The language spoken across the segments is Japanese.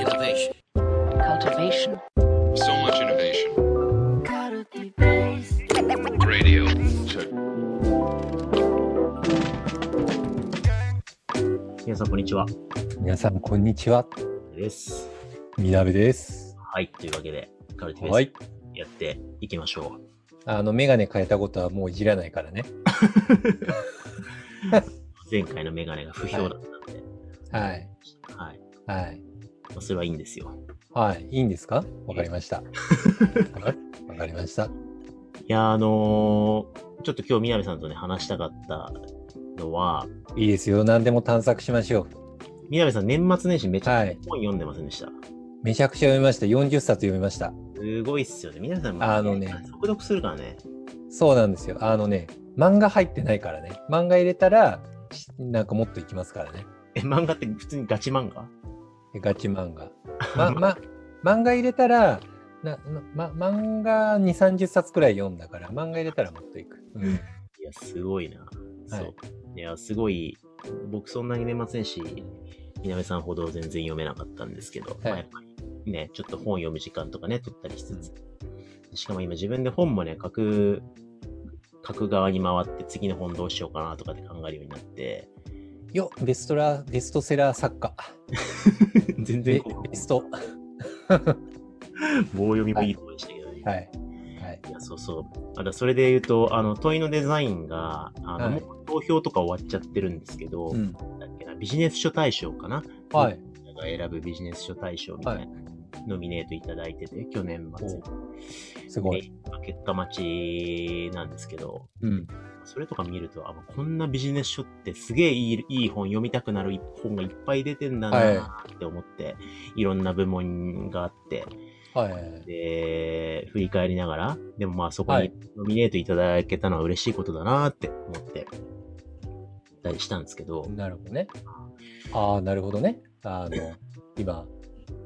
Innovation. cultivation, So much innovation. Radio. Check. 皆さん、こんにちは。皆さん、こんにちは。です。みなべです。はい。というわけで、カルティベーはい。スやっていきましょあの、メガネ変えたことはもういじらないからね。う。前回のメガネが不評だったんで、はい。はい。はい。まあそれはいいんですよ。はい。いいんですか？わかりました。わかりました。いやー、あのーちょっと今日、みなべさんとね、話したかったのは、いいですよ。何でも探索しましょう。みなべさん、年末年始めちゃはい本読んでませんでした？めちゃくちゃ読みました。40冊読みました。すごいっすよね。みなべさん、あのね速読するからね。そうなんですよ。あのね、漫画入ってないからね。漫画入れたら、しなんかもっといきますからね。え、漫画って普通にガチ漫画？ガチ漫画。ま、ま、漫画入れたら、な、なま、漫画2、30冊くらい読んだから、漫画入れたらもっといく。うん。いや、すごいな。そう。はいい、や、すごい、僕そんなに年末年始、みなべさんほど全然読めなかったんですけど、まあやっぱりね、ちょっと本読む時間とかね、取ったりしつつ、しかも今自分で本もね、書く、書く側に回って次の本どうしようかなとかって考えるようになって、よ、ベストラ、ベストセラー作家。ベ 全然ベスト。棒読みもいいとこでしたけどね。はい。はい。いや、そうそう。あだそれで言うと、あの、問いのデザインが、あの、はい投票とか終わっちゃってるんですけど、うん。だっけな、ビジネス書大賞かな？はい。が選ぶビジネス書大賞みたいな、ノミネートいただいてて、去年末に。すごい。で結果待ちなんですけど、うん。それとか見ると、あ、こんなビジネス書ってすげえいいいい本読みたくなる本がいっぱい出てんだなって思って、い、ろんな部門があって、はい。で、振り返りながら、でもまあそこにはいノミネートいただけたのは嬉しいことだなって思って、たりしたんですけど、なるほどね。ああ、なるほどね。あの、今、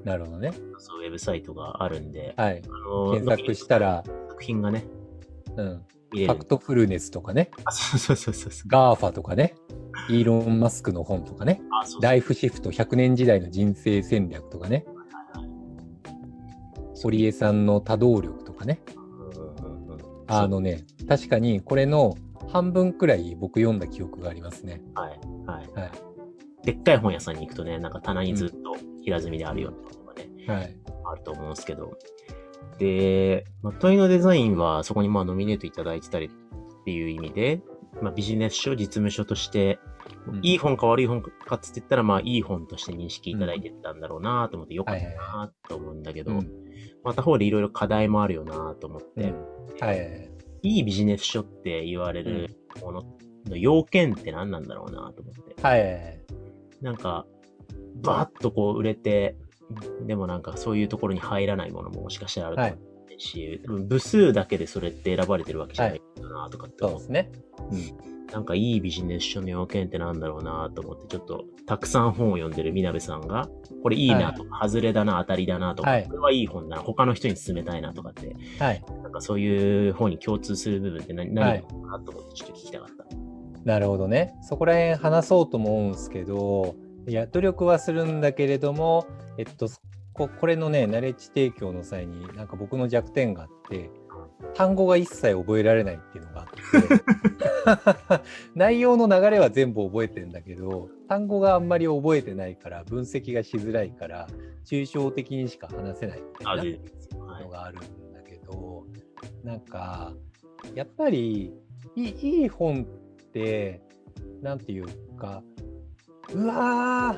なるほどね。そうウェブサイトがあるんで、はい。あの検索したら、作品がね、うん。ファクトフルネスとかね。あ、そうそうそうそうそう。 GAFA とかね。イーロン・マスクの本とかね。あ、そうそうライフシフト100年時代の人生戦略とかね。堀江さんの多動力とかね。うんうんうんあのね、確かにこれの半分くらい僕読んだ記憶がありますね。はい、はい。はい。でっかい本屋さんに行くとね、なんか棚にずっと平積みであるような本がね、はい。あると思うんですけど。で、まあ、問いのデザインはそこにまあノミネートいただいてたりっていう意味で、まあ、ビジネス書、実務書として、うんいい本か悪い本かっつって言ったら、まあいい本として認識いただいてたんだろうなと思ってよかったなと思うんだけど、うんまた方でいろいろ課題もあるよなと思って、うんはい。いいビジネス書って言われるものの要件って何なんだろうなと思って。はい。なんか、バーッとこう売れて、でもなんかそういうところに入らないものももしかしたらあるかもしれないし、多分部数だけでそれって選ばれてるわけじゃないかなとかって思って、そうですね。なんかいいビジネス書の要件ってなんだろうなと思って、ちょっとたくさん本を読んでるみなべさんが、これいいなとか、外れだな、当たりだなとか、はいこれはいい本だな、他の人に勧めたいなとかって、はい。なんかそういう本に共通する部分って何何かなと思ってちょっと聞きたかった。なるほどね。そこら辺話そうと思うんですけど、いや、努力はするんだけれども、えっと、ここれのね、ナレッジ提供の際に、なんか僕の弱点があって、単語が一切覚えられないっていうのがあって、内容の流れは全部覚えてんだけど、単語があんまり覚えてないから、分析がしづらいから、抽象的にしか話せないみたいあ、な。全然ですよ。はいの。があるんだけど、なんかやっぱりいいいい本ってなんていうかうわ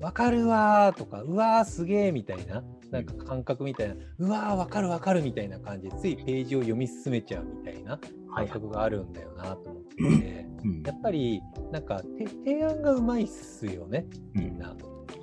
ーわかるわーとかうわーすげーみたいななんか感覚みたいなうわーわかるわかるみたいな感じでついページを読み進めちゃうみたいなはい感覚があるんだよなと思ってて、うん。やっぱりなんかて提案がうまいっすよねうんな。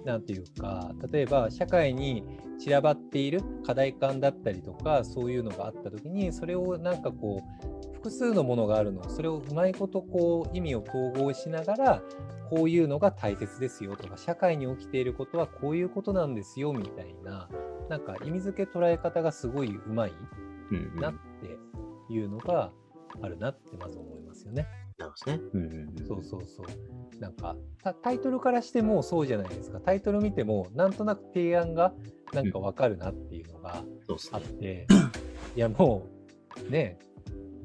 なんていうか例えば社会に散らばっている課題感だったりとかそういうのがあった時にそれをなんかこう複数のものがあるのをそれをうまいことこう意味を統合しながらこういうのが大切ですよとか社会に起きていることはこういうことなんですよみたいななんか意味付け捉え方がすごいうまいなっていうのがあるなってまず思いますよね。なるほどね。うんうんうん。そうそうそう。なんかタタイトルからしてもそうじゃないですか。タイトル見てもなんとなく提案がなんかわかるなっていうのがあっそうですね。て、いやもうね、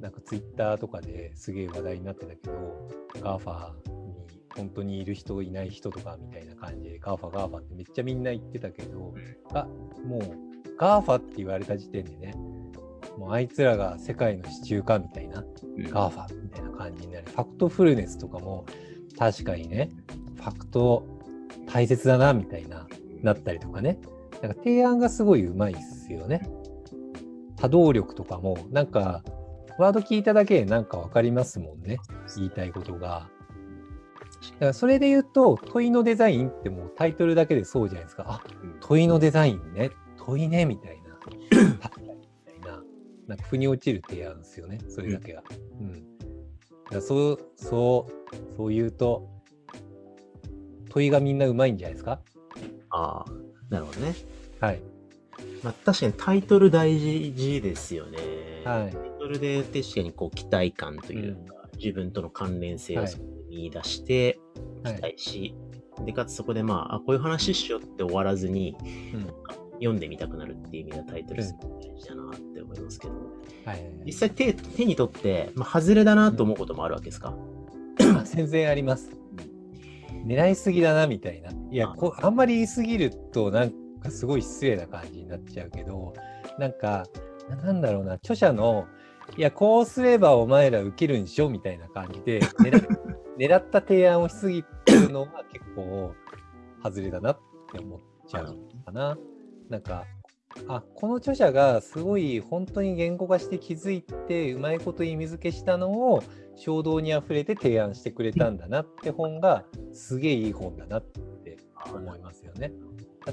なんかツイッターとかですげえ話題になってたけど、 GAFAに本当にいる人いない人とかみたいな感じでガーファガーファってめっちゃみんな言ってたけど、あもう GAFAって言われた時点でね、もうあいつらが世界の支柱かみたいな、うん GAFAみたいな感じになる。ファクトフルネスとかも確かにね、ファクト大切だなみたいな、なったりとかね。なんか提案がすごいうまいっすよね。多動力とかも、なんか、ワード聞いただけでなんかわかりますもんね。言いたいことが。だからそれで言うと、問いのデザインってもうタイトルだけでそうじゃないですか。あ、うん問いのデザインね。問いね、みたいな。みたいな。なんか腑に落ちる提案ですよね。それだけが。うん。だからそう、そう、そう言うと、問いがみんなうまいんじゃないですか。ああ、なるほどね。はい。まあ、確かにタイトル大事ですよね。はいタイトルで確かにこう期待感というか、自分との関連性をそこで見出してはい期待し、で、かつそこでまあ、あ、こういう話しようって終わらずに、うん。読んでみたくなるっていう意味ではタイトルすごい大事だなって思いますけど、はい。実際手手に取って、まあ、外れだなと思うこともあるわけですか、あ全然あります。狙いすぎだなみたいな。いやあこあんまり言いすぎるとなんかすごい失礼な感じになっちゃうけどなんかななんだろうな著者のいやこうすればお前ら受けるんでしょみたいな感じで狙っ 狙った提案をしすぎてるのが結構外れだなって思っちゃうかな。なんかあこの著者がすごい本当に言語化して気づいてうまいこと意味付けしたのを衝動にあふれて提案してくれたんだなって本がすげえいい本だなって思いますよね。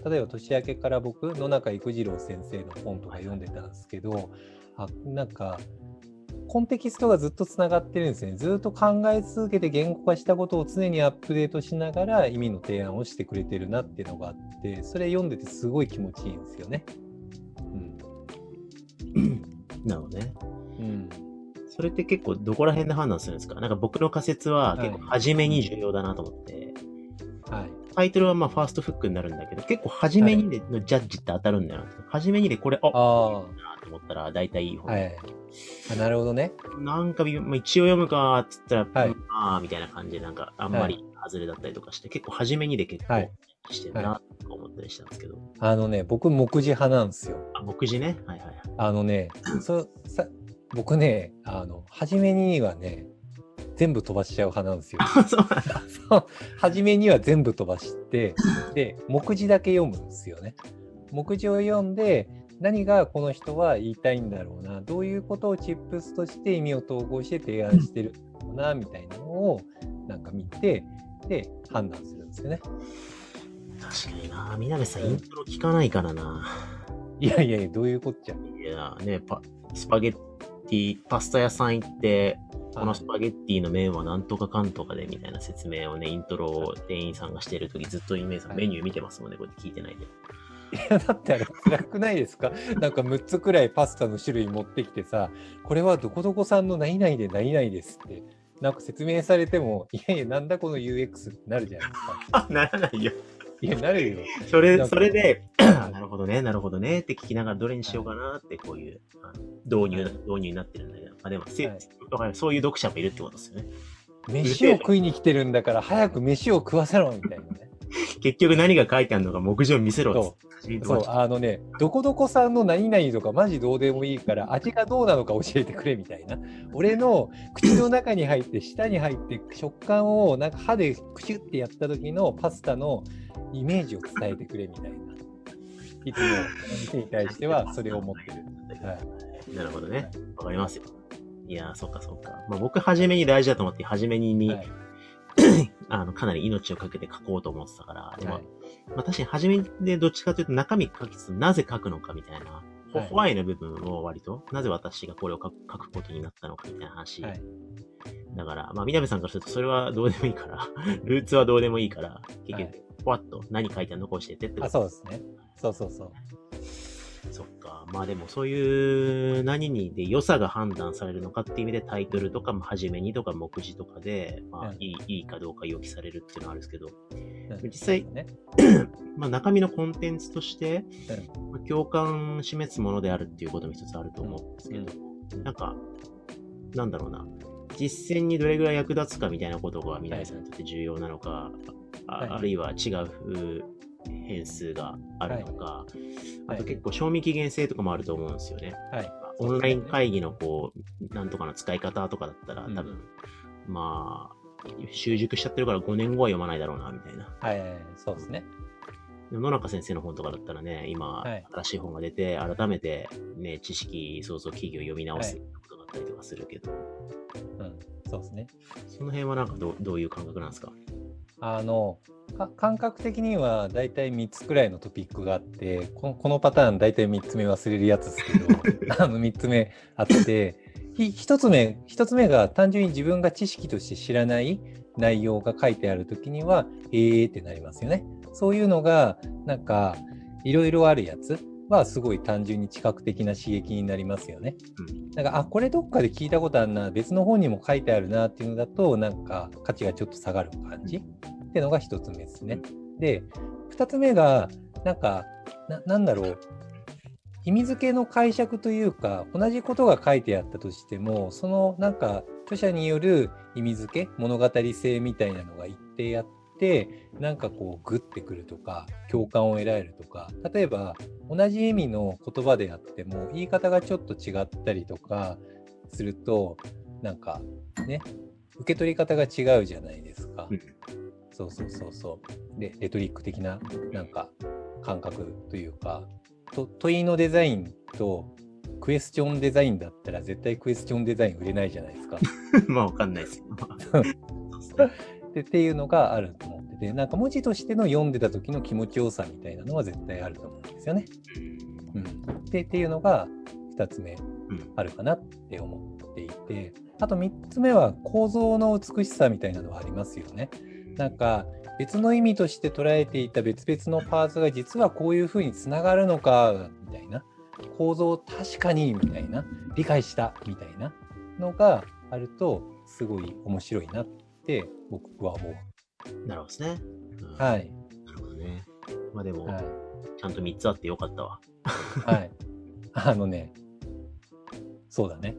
例えば年明けから僕野中育次郎先生の本とか読んでたんですけどあなんかコンテキストがずっとつながってるんですね。ずっと考え続けて言語化したことを常にアップデートしながら意味の提案をしてくれてるなっていうのがあってそれ読んでてすごい気持ちいいんですよね。なるほどね。うん、うんそれって結構どこら辺で判断するんですか？なんか僕の仮説は結構初めに重要だなと思って、はいタイトルはまあファーストフックになるんだけど、結構初めにでのジャッジって当たるんだよな。初めにでこれ、あ、あ思ったら大体いい本。い。あなるほどね。なんかび、まあ、一応読むかって言ったら、はいうんああ、みたいな感じでなんかあんまり外れだったりとかして、結構初めにで結構はいしてるなとか思ったりしたんですけど。あのね、僕、目次派なんですよ。あ、目次ね？はいはいはい。あのね、そさ僕ね、あの、初めにはね、全部飛ばしちゃう派なんですよ。あ、そうなんだ。そう初めには全部飛ばして、で、目次だけ読むんですよね。目次を読んで、何がこの人は言いたいんだろうな、どういうことをチップスとして意味を統合して提案してるんだろうな、みたいなのをなんか見て、で、判断するんですよね。確かにな。南さん、イントロ聞かないからな。いやいやいや、どういうこっちゃ。いや、ね、パ、スパゲッティ、パスタ屋さん行って、このスパゲッティの麺はなんとかかんとかでみたいな説明をね、イントロを店員さんがしてるときずっとイメージさんはいメニュー見てますもんね、こうやって聞いてないで。いやだってあれ辛くないですか？なんか6つくらいパスタの種類持ってきてさこれはどこどこさんの何々で何々ですってなんか説明されてもいやいやなんだこの UX ってなるじゃないですか。あ、ならないよ。いやなるよ。それ、それで、なるほどね、なるほどねって聞きながらどれにしようかなってこういう、あの導入、はい。導入になってるんだけど、あ、でも、せはい。そういう読者もいるってことですよね。飯を食いに来てるんだから早く飯を食わせろみたい 結局何が書いてあるのか目次を見せろそう。ましたあのねどこどこさんの何々とかマジどうでもいいから味がどうなのか教えてくれみたいな。俺の口の中に入って舌に入って食感をなんか歯でクシュってやった時のパスタのイメージを伝えてくれみたいな。いつも店に対しては それを思ってる、はい、なるほどね。わかりますよ。いやー、そっかそっか。まあ僕、初めに大事だと思って、初めにに、はい あの、かなり命をかけて書こうと思ってたから、でもはいまあ確かに初めでどっちかというと中身書きつつ、なぜ書くのかみたいな、ホはい。ホワイの部分を割と、なぜ私がこれを書くことになったのかみたいな話。はい。だから、まあ、南さんからすると、それはどうでもいいから、ルーツはどうでもいいから、結はい。局、ふわっと何書いてあるのか教えてってことあそうですね。そうそうそう。そっか。まあでもそういう何にで良さが判断されるのかっていう意味でタイトルとかも初めにとか目次とかで、まあうんいいいいかどうか予期されるっていうのはあるんですけど、うん実際ね。まあ中身のコンテンツとして、うまあ共感示すものであるっていうことも一つあると思うんですけど、なんか、なんだろうな。実践にどれぐらい役立つかみたいなことが南さんにとって重要なのか、あはい。あるいは違う変数があるのか、はいあと結構賞味期限制とかもあると思うんですよね。はい。オンライン会議のこう、なんとかの使い方とかだったら、うん多分、まあ、習熟しちゃってるから5年後は読まないだろうな、みたいな。はいはいはい、そうですね。野中先生の本とかだったらね、今、はい新しい本が出て、改めて、ね、知識創造企業を読み直すことがあったりとかするけど、うん、そうですね。その辺はなんかどうどういう感覚なんですか？あのか感覚的にはだいたい3つくらいのトピックがあってこのこのパターンだいたい3つ目忘れるやつですけど あの3つ目あってひ1つ目1つ目が単純に自分が知識として知らない内容が書いてある時にはえーってなりますよね。そういうのがなんかいろいろあるやつはすごい単純に知覚的な刺激になりますよね。うんなんかあこれどっかで聞いたことあるな別の本にも書いてあるなっていうのだとなんか価値がちょっと下がる感じっていうのが一つ目ですね。で二つ目がなんかななんだろう意味付けの解釈というか同じことが書いてあったとしてもそのなんか著者による意味付け物語性みたいなのが一定あってなんかこうグッてくるとか共感を得られるとか例えば同じ意味の言葉であっても言い方がちょっと違ったりとかするとなんかね受け取り方が違うじゃないですか。うんそうそうそうそう。でレトリック的ななんか感覚というかと問いのデザインとクエスチョンデザインだったら絶対クエスチョンデザイン売れないじゃないですか。まあわかんないですよ。そうでっていうのがあると思っててなんか文字としての読んでた時の気持ちよさみたいなのは絶対あると思うんですよね。うん、でっていうのが2つ目うんあるかなって思っていてあと3つ目は構造の美しさみたいなのはありますよね。なんか別の意味として捉えていた別々のパーツが実はこういうふうにつながるのかみたいな構造確かにみたいな理解したみたいなのがあるとすごい面白いなって僕は思う。なるほどですね。うんはい。なるほどね。まあでも、はい。ちゃんと3つあってよかったわ。はい。あのね、そうだね。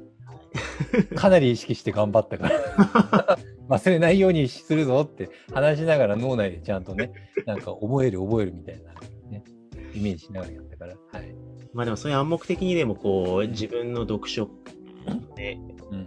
かなり意識して頑張ったから。忘れないようにするぞって話しながら脳内でちゃんとね、なんか覚える覚えるみたいな、ね、イメージしながらやったから。はい。まあでもそういう暗黙的にでもこう、自分の読書でうん。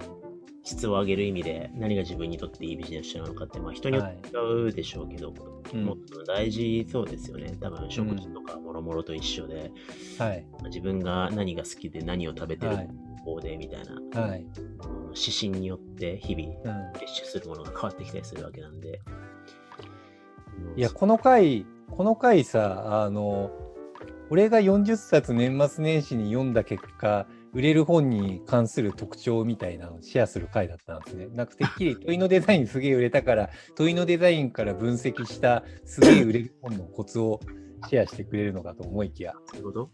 質を上げる意味で何が自分にとっていいビジネス書なのかって、まあ人によって違うでしょうけど、うんもっと大事そうですよね。多分食事とかもろもろと一緒で、はい。まあ自分が何が好きで何を食べてるはい方でみたいな、はい。うん指針によって日々うん。摂取するものが変わってきたりするわけなんで。いや、この回、この回さ、あの、俺が40冊年末年始に読んだ結果、売れる本に関する特徴みたいなのをシェアする回だったんですね。なんかてっきり 問いのデザインすげえ売れたから、問いのデザインから分析したすげえ売れる本のコツをシェアしてくれるのかと思いきや。そういうこと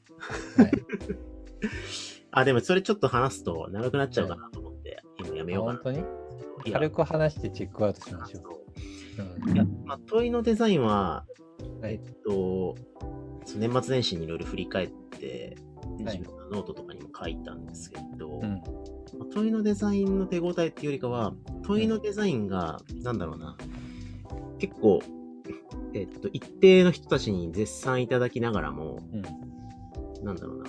はい、あ、でもそれちょっと話すと長くなっちゃうかなと思って、今やめようかな。本当に？軽く話してチェックアウトしましょう。う。ん。いや、まあ、問いのデザインは、はい。えっと、年末年始にいろいろ振り返って、はい。自分のノートとかにも書いたんですけど、うん。まあ問いのデザインの手応えっていうよりかは、問いのデザインが、なんだろうな、結構、えっと、一定の人たちに絶賛いただきながらも、うん。なんだろうな、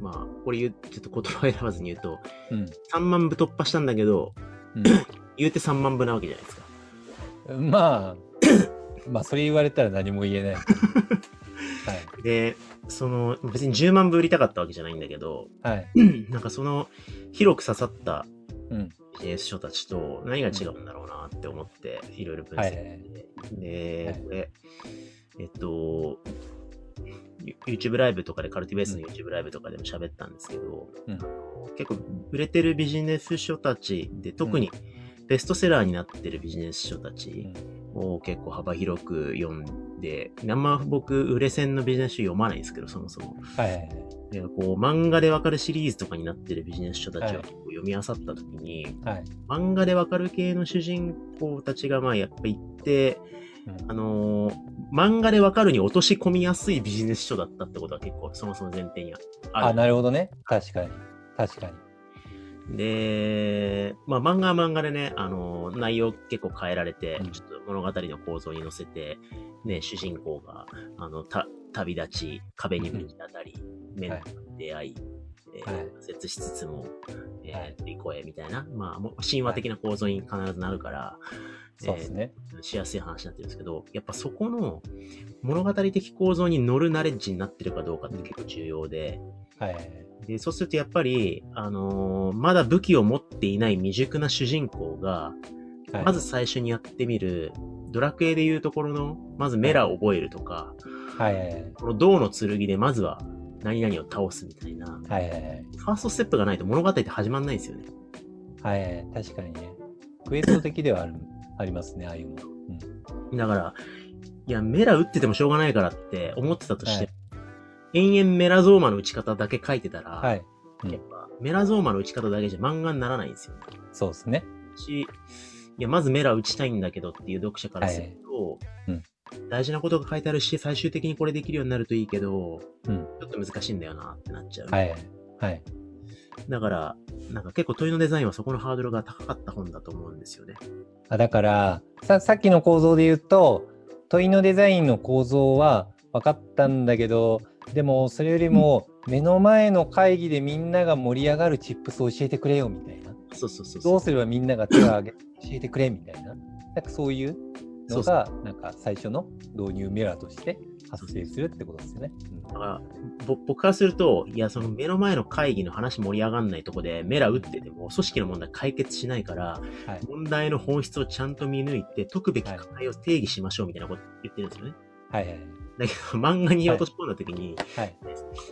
まあ、これ言う、ちょっと言葉選ばずに言うと、うん。3万部突破したんだけど、言うて3万部なわけじゃないですか。うん、まあ、まあ、それ言われたら何も言えない。はい。で、その、別に10万部売りたかったわけじゃないんだけど、はい。なんかその、広く刺さったうん。ビジネス書たちと何が違うんだろうなって思って、いろいろ分析はいして、で、はいこれ、えっと、ユ YouTube ライブとかで、カルティベースの YouTube ライブとかでも喋ったんですけど、うん結構売れてるビジネス書たちで、特にベストセラーになってるビジネス書たちを結構幅広く読んで、あんま僕、売れ線のビジネス書読まないんですけど、そもそも。はいはいはい。でこう漫画でわかるシリーズとかになってるビジネス書たちはいをこう読み漁ったときに、はい。漫画でわかる系の主人公たちが、まあ、やっぱ言って、うんあのー漫画でわかるに落とし込みやすいビジネス書だったってことは結構そもそも前提にある。あ、なるほどね。確かに。確かに。で、まあ漫画は漫画でね、あのー内容結構変えられて、うんちょっと物語の構造に乗せて、ね、主人公が、あの、た、旅立ち、壁にぶち当たり、メンタルに出会い、えーはい挫折しつつも、えーはい乗り越えみたいな、まあ、神話的な構造に必ずなるから、そうですね。しやすい話になってるんですけど、やっぱそこの物語的構造に乗るナレッジになってるかどうかって結構重要で、はい。でそうするとやっぱり、あのーまだ武器を持っていない未熟な主人公が、はいまず最初にやってみる、ドラクエでいうところの、まずメラを覚えるとか、はい。この銅の剣でまずは何々を倒すみたいな、はいはいはい。ファーストステップがないと物語って始まんないんですよね。はい。確かにね。クエスト的ではある、ありますね、ああいうの。うん。だから、いや、メラ打っててもしょうがないからって思ってたとして、延々メラゾーマの打ち方だけ書いてたら、はい。うんやっぱ、メラゾーマの打ち方だけじゃ漫画にならないんですよね。そうですね。し、いや、まずメラ打ちたいんだけどっていう読者からすると、うん大事なことが書いてあるし、最終的にこれできるようになるといいけど、うん。ちょっと難しいんだよなってなっちゃう。はいはい。はい。だから、なんか結構問いのデザインはそこのハードルが高かった本だと思うんですよね。あだからささっきの構造で言うと問いのデザインの構造は分かったんだけどでもそれよりも目の前の会議でみんなが盛り上がるチップスを教えてくれよみたいなそうそうそう。どうすればみんなが手を挙げて教えてくれみたいななんかそういうのがなんか最初の導入メラとして発生するってことですよね。だから、ぼ僕からすると、いや、その目の前の会議の話盛り上がんないとこで、メラ打ってても、組織の問題解決しないから、うんはい問題の本質をちゃんと見抜いて、解くべき課題を定義しましょうみたいなこと言ってるんですよね。はいはいだけど、漫画に落とし込んだ時に、はい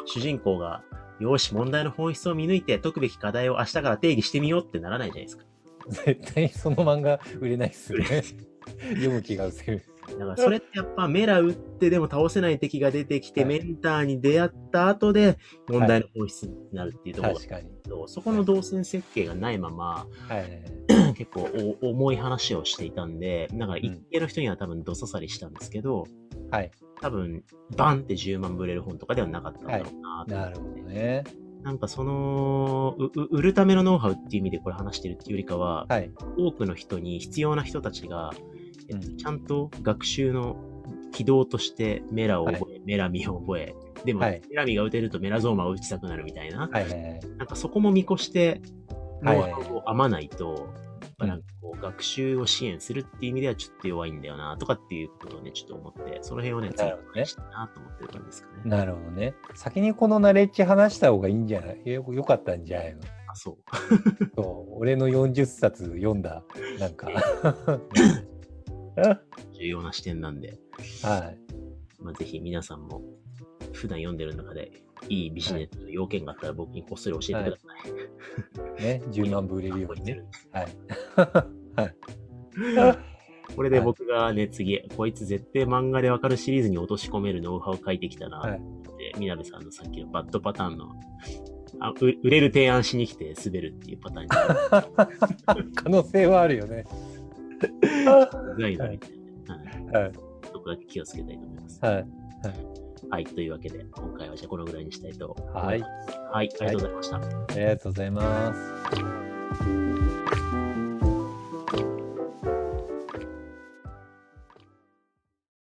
主人公が、よし、問題の本質を見抜いて、解くべき課題を明日から定義してみようってならないじゃないですか。絶対その漫画売れないっすよね。読む気が失せる。だから、それってやっぱ、メラ打ってでも倒せない敵が出てきて、はいメンターに出会った後で、問題の本質になるっていうところが確かに。と、そこの動線設計がないまま、はいはいはい。結構お重い話をしていたんで、だから一定の人には多分ど刺さりしたんですけど、はい。多分、バンって10万部売れる本とかではなかったんだろうなと思ってなるほどね。なんかその、売るためのノウハウっていう意味でこれ話してるっていうよりかは、はい。多くの人に必要な人たちが、えっとうん。ちゃんと学習の軌道としてメラを覚え、メラミを覚え、でも、はい。メラミが打てるとメラゾーマを打ちたくなるみたいな、はいはいはい。なんかそこも見越して、はいノウハウを編まないと、やっぱなんかこう学習を支援するっていう意味ではちょっと弱いんだよな、とかっていうことをね、ちょっと思って、その辺をね、なるほどね。したいなと思ってる感じですかね。なるほどね。先にこのナレッジ話した方がいいんじゃない？よよかったんじゃないの？あ、そう。そう。俺の40冊読んだ、なんか。重要な視点なんで、はい。まあ、ぜひ皆さんも普段読んでる中でいいビジネスの要件があったら僕にこっそり教えてください。ね、10万部売れるようにね。はい。はい。これで僕がね、次、こいつ絶対漫画でわかるシリーズに落とし込めるノウハウを書いてきたな、はいで、みなべさんのさっきのバッドパターンの、あう売れる提案しに来て滑るっていうパターンに可能性はあるよね。ないな。はいはい。そこだけ気をつけたいと思います。はい。はい。というわけで、今回はじゃあこのぐらいにしたいと思います。はいはい。ありがとうございました。ありがとうございます。